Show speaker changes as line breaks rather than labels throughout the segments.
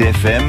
RCFM,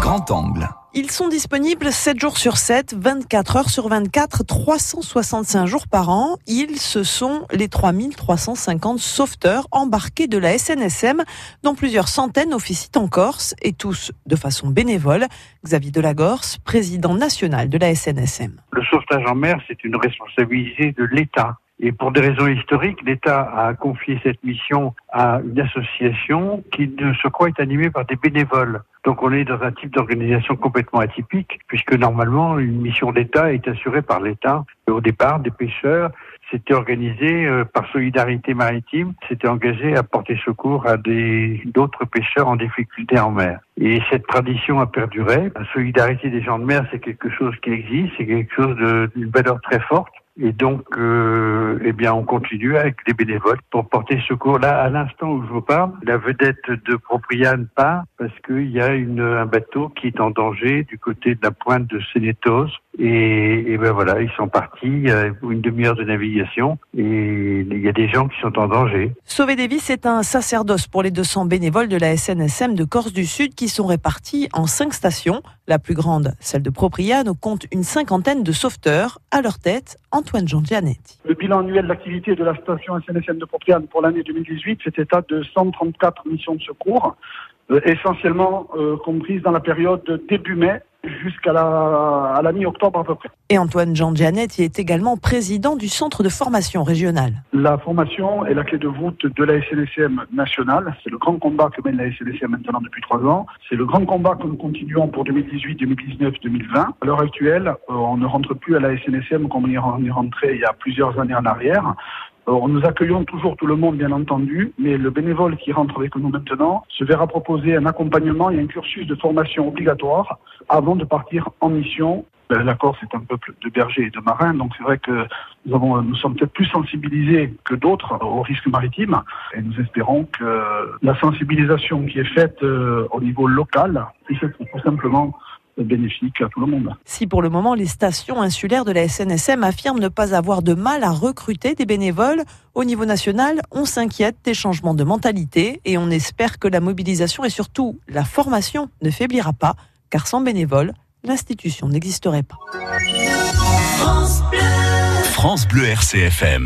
grand angle.
Ils sont disponibles 7 jours sur 7, 24 heures sur 24, 365 jours par an. Ils, ce sont les 3350 sauveteurs embarqués de la SNSM, dont plusieurs centaines officient en Corse, et tous de façon bénévole. Xavier Delagorce, président national de la SNSM.
Le sauvetage en mer, c'est une responsabilité de l'État. Et pour des raisons historiques, l'État a confié cette mission à une association qui, de ce quoi, est animée par des bénévoles. Donc on est dans un type d'organisation complètement atypique, puisque normalement une mission d'État est assurée par l'État. Au départ, des pêcheurs s'étaient organisés euh, par solidarité maritime, s'étaient engagés à porter secours à des d'autres pêcheurs en difficulté en mer. Et cette tradition a perduré. La solidarité des gens de mer, c'est quelque chose qui existe, c'est quelque chose d'une valeur très forte. Et donc, euh, eh bien, on continue avec des bénévoles pour porter secours. Là, à l'instant où je vous parle, la vedette de Propriane part parce qu'il y a un bateau qui est en danger du côté de la pointe de Sénétos. Et, et ben voilà, ils sont partis pour une demi-heure de navigation et il y a des gens qui sont en danger.
Sauver des vies, c'est un sacerdoce pour les 200 bénévoles de la SNSM de Corse du Sud qui sont répartis en cinq stations. La plus grande, celle de Propriano, compte une cinquantaine de sauveteurs. À leur tête, Antoine Giangianetti.
Le bilan annuel d'activité de la station SNSM de Propriano pour l'année 2018 fait état de 134 missions de secours, euh, essentiellement euh, comprises dans la période début mai jusqu'à la, à la mi-octobre à peu près.
Et Antoine Giangianetti est également président du centre de formation régional.
La formation est la clé de voûte de la SNSM nationale. C'est le grand combat que mène la SNSM maintenant depuis trois ans. C'est le grand combat que nous continuons pour 2018, 2019, 2020. À l'heure actuelle, euh, on ne rentre plus à la SNSM comme on y est rentré il y a plusieurs années en arrière. Alors, nous accueillons toujours tout le monde, bien entendu, mais le bénévole qui rentre avec nous maintenant se verra proposer un accompagnement et un cursus de formation obligatoire avant de partir en mission. Ben, la Corse est un peuple de bergers et de marins, donc c'est vrai que nous, nous sommes peut-être plus sensibilisés que d'autres aux risques maritimes, et nous espérons que la sensibilisation qui est faite euh, au niveau local puisse être tout simplement bénéfique à tout le monde.
Si pour le moment les stations insulaires de la SNSM affirment ne pas avoir de mal à recruter des bénévoles, au niveau national, on s'inquiète des changements de mentalité et on espère que la mobilisation et surtout la formation ne faiblira pas, car sans bénévoles, l'institution n'existerait pas.
France Bleu RCFM.